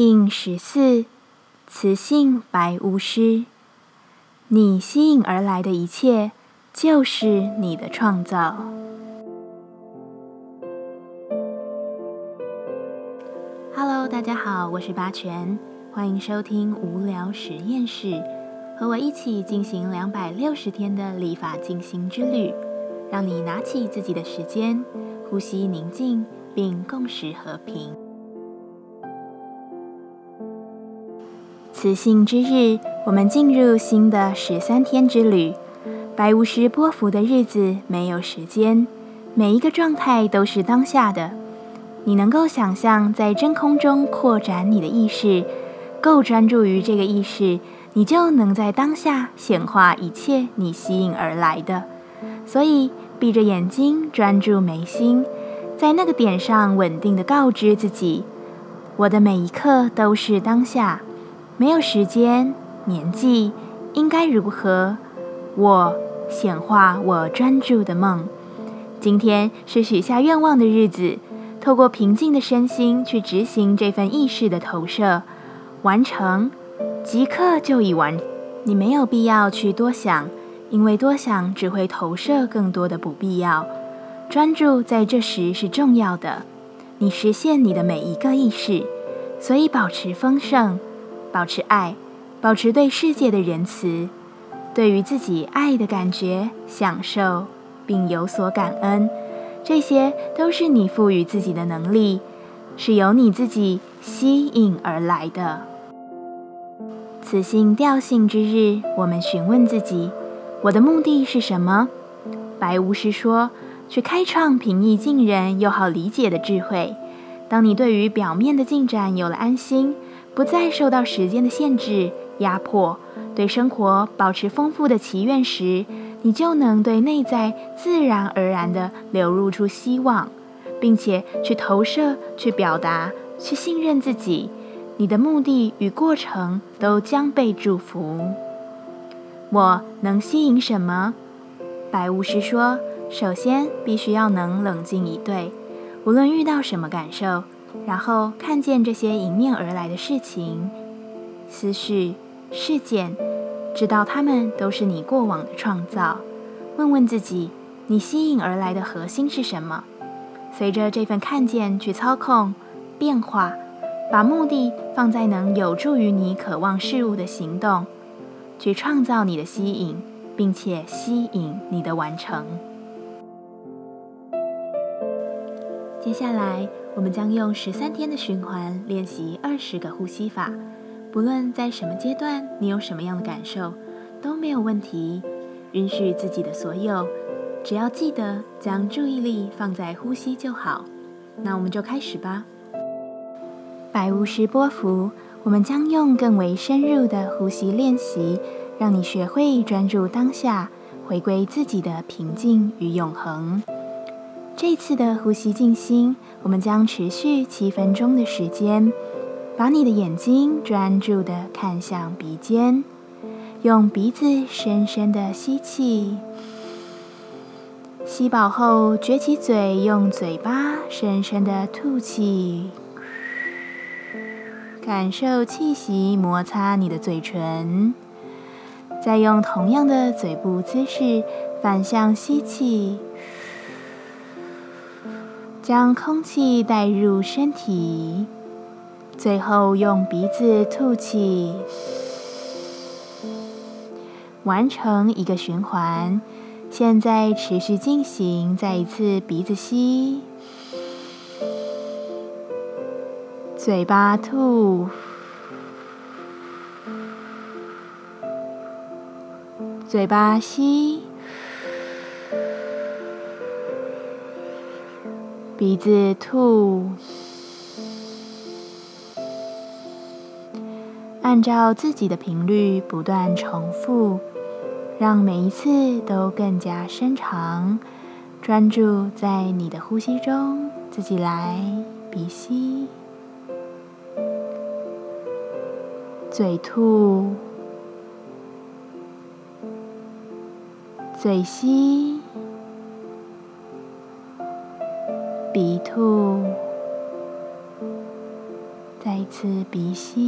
第十四，雌性白巫师。你吸引而来的一切，就是你的创造。Hello，大家好，我是八全，欢迎收听无聊实验室，和我一起进行两百六十天的立法进行之旅，让你拿起自己的时间，呼吸宁静，并共识和平。雌性之日，我们进入新的十三天之旅。白巫师波伏的日子没有时间，每一个状态都是当下的。你能够想象在真空中扩展你的意识，够专注于这个意识，你就能在当下显化一切你吸引而来的。所以，闭着眼睛，专注眉心，在那个点上稳定的告知自己：我的每一刻都是当下。没有时间、年纪，应该如何？我显化我专注的梦。今天是许下愿望的日子，透过平静的身心去执行这份意识的投射，完成，即刻就已完。你没有必要去多想，因为多想只会投射更多的不必要。专注在这时是重要的，你实现你的每一个意识，所以保持丰盛。保持爱，保持对世界的仁慈，对于自己爱的感觉享受，并有所感恩，这些都是你赋予自己的能力，是由你自己吸引而来的。此性调性之日，我们询问自己：我的目的是什么？白巫师说：去开创平易近人又好理解的智慧。当你对于表面的进展有了安心。不再受到时间的限制压迫，对生活保持丰富的祈愿时，你就能对内在自然而然地流露出希望，并且去投射、去表达、去信任自己。你的目的与过程都将被祝福。我能吸引什么？白巫师说：首先必须要能冷静以对，无论遇到什么感受。然后看见这些迎面而来的事情、思绪、事件，知道它们都是你过往的创造。问问自己，你吸引而来的核心是什么？随着这份看见去操控变化，把目的放在能有助于你渴望事物的行动，去创造你的吸引，并且吸引你的完成。接下来。我们将用十三天的循环练习二十个呼吸法，不论在什么阶段，你有什么样的感受都没有问题。允许自己的所有，只要记得将注意力放在呼吸就好。那我们就开始吧。白巫师波伏，我们将用更为深入的呼吸练习，让你学会专注当下，回归自己的平静与永恒。这次的呼吸静心，我们将持续七分钟的时间。把你的眼睛专注的看向鼻尖，用鼻子深深的吸气，吸饱后撅起嘴，用嘴巴深深的吐气，感受气息摩擦你的嘴唇。再用同样的嘴部姿势反向吸气。将空气带入身体，最后用鼻子吐气，完成一个循环。现在持续进行，再一次鼻子吸，嘴巴吐，嘴巴吸。鼻子吐，按照自己的频率不断重复，让每一次都更加深长。专注在你的呼吸中，自己来鼻吸，嘴吐，嘴吸。鼻吸。